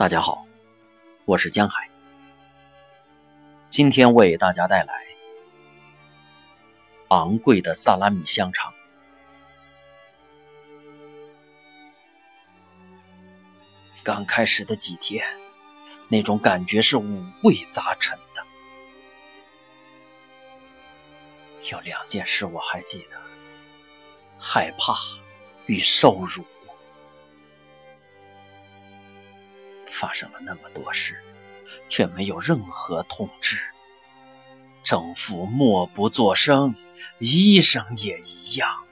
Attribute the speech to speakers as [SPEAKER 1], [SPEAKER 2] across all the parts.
[SPEAKER 1] 大家好，我是江海。今天为大家带来昂贵的萨拉米香肠。刚开始的几天，那种感觉是五味杂陈的。有两件事我还记得：害怕与受辱。发生了那么多事，却没有任何通知。政府默不作声，医生也一样。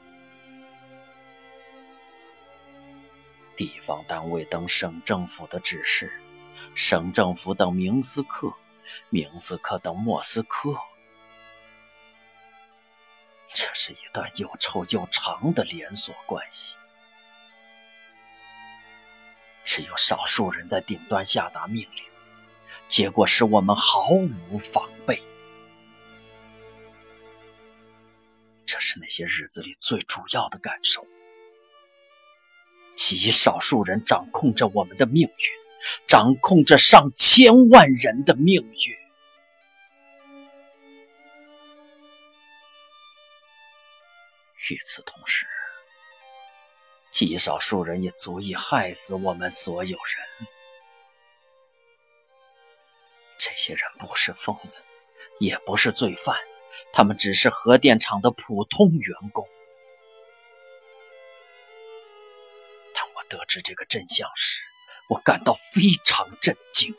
[SPEAKER 1] 地方单位等省政府的指示，省政府等明斯克，明斯克等莫斯科。这是一段又臭又长的连锁关系。只有少数人在顶端下达命令，结果使我们毫无防备。这是那些日子里最主要的感受。极少数人掌控着我们的命运，掌控着上千万人的命运。与此同时。极少数人也足以害死我们所有人。这些人不是疯子，也不是罪犯，他们只是核电厂的普通员工。当我得知这个真相时，我感到非常震惊。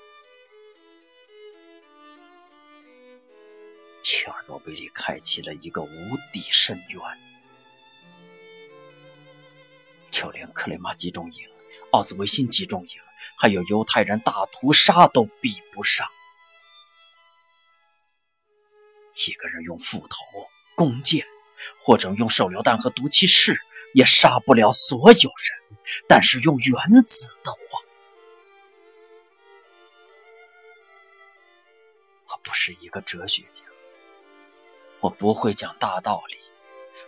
[SPEAKER 1] 切尔诺贝利开启了一个无底深渊。就连克雷马集中营、奥斯维辛集中营，还有犹太人大屠杀都比不上。一个人用斧头、弓箭，或者用手榴弹和毒气室，也杀不了所有人。但是用原子的话，我不是一个哲学家，我不会讲大道理，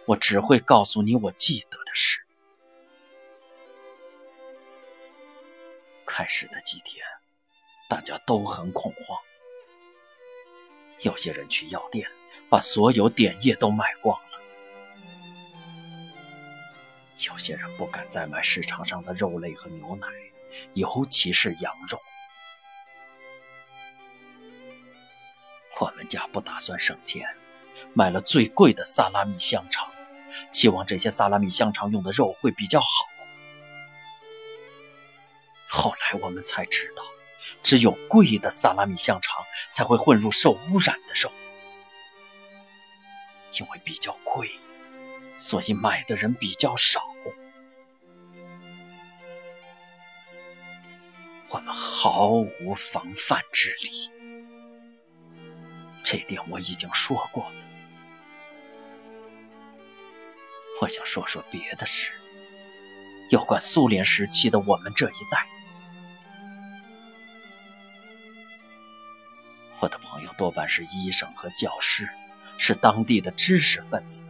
[SPEAKER 1] 我只会告诉你我记得的事。开始的几天，大家都很恐慌。有些人去药店，把所有碘液都买光了；有些人不敢再买市场上的肉类和牛奶，尤其是羊肉。我们家不打算省钱，买了最贵的萨拉米香肠，期望这些萨拉米香肠用的肉会比较好。我们才知道，只有贵的萨拉米香肠才会混入受污染的肉，因为比较贵，所以买的人比较少。我们毫无防范之力，这点我已经说过了。我想说说别的事，有关苏联时期的我们这一代。多半是医生和教师，是当地的知识分子。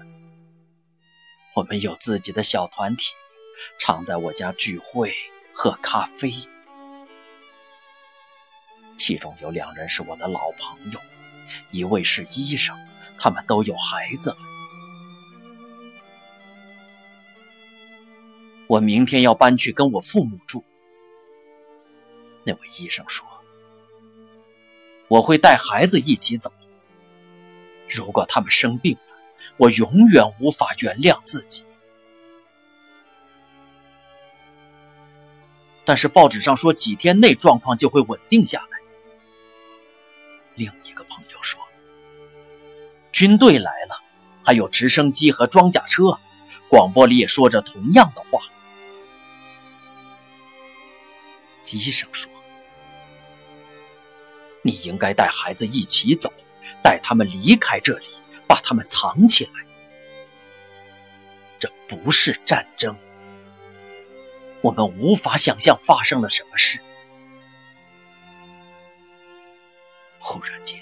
[SPEAKER 1] 我们有自己的小团体，常在我家聚会、喝咖啡。其中有两人是我的老朋友，一位是医生，他们都有孩子了。我明天要搬去跟我父母住。那位医生说。我会带孩子一起走。如果他们生病了，我永远无法原谅自己。但是报纸上说几天内状况就会稳定下来。另一个朋友说，军队来了，还有直升机和装甲车，广播里也说着同样的话。医生说。你应该带孩子一起走，带他们离开这里，把他们藏起来。这不是战争，我们无法想象发生了什么事。忽然间，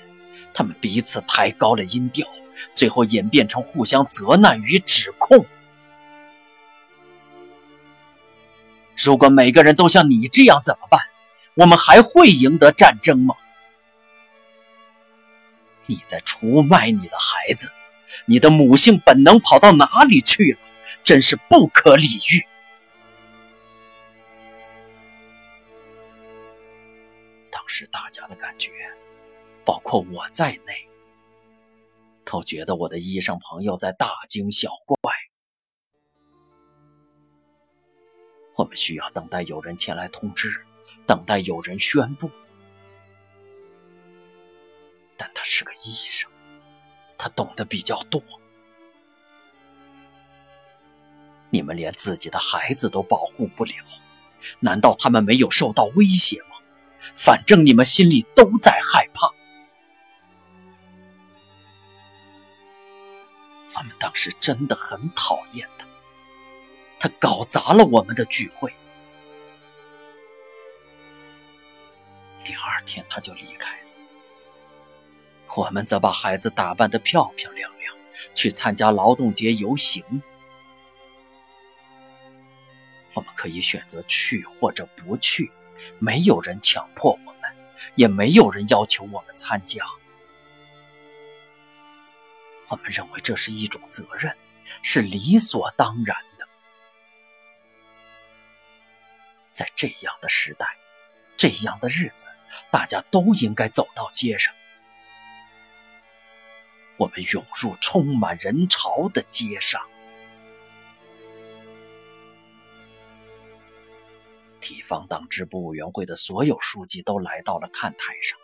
[SPEAKER 1] 他们彼此抬高了音调，最后演变成互相责难与指控。如果每个人都像你这样怎么办？我们还会赢得战争吗？你在出卖你的孩子，你的母性本能跑到哪里去了？真是不可理喻。当时大家的感觉，包括我在内，都觉得我的医生朋友在大惊小怪。我们需要等待有人前来通知，等待有人宣布。他懂得比较多。你们连自己的孩子都保护不了，难道他们没有受到威胁吗？反正你们心里都在害怕。我们当时真的很讨厌他，他搞砸了我们的聚会。我们则把孩子打扮得漂漂亮亮，去参加劳动节游行。我们可以选择去或者不去，没有人强迫我们，也没有人要求我们参加。我们认为这是一种责任，是理所当然的。在这样的时代，这样的日子，大家都应该走到街上。我们涌入充满人潮的街上，地方党支部委员会的所有书记都来到了看台上，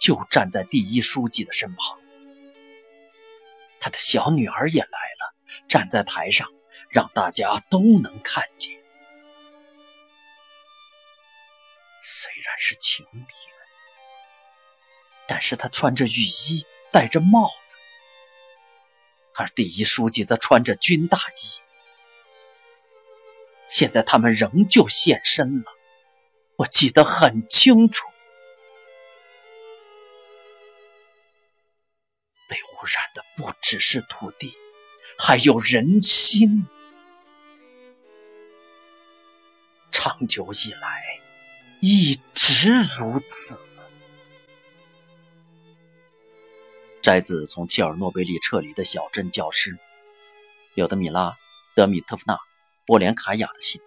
[SPEAKER 1] 就站在第一书记的身旁。他的小女儿也来了，站在台上，让大家都能看见。虽然是晴天，但是他穿着雨衣，戴着帽子。而第一书记则穿着军大衣。现在他们仍旧现身了，我记得很清楚。被污染的不只是土地，还有人心。长久以来，一直如此。摘自从切尔诺贝利撤离的小镇教师，柳德米拉·德米特夫娜·波连卡雅的信。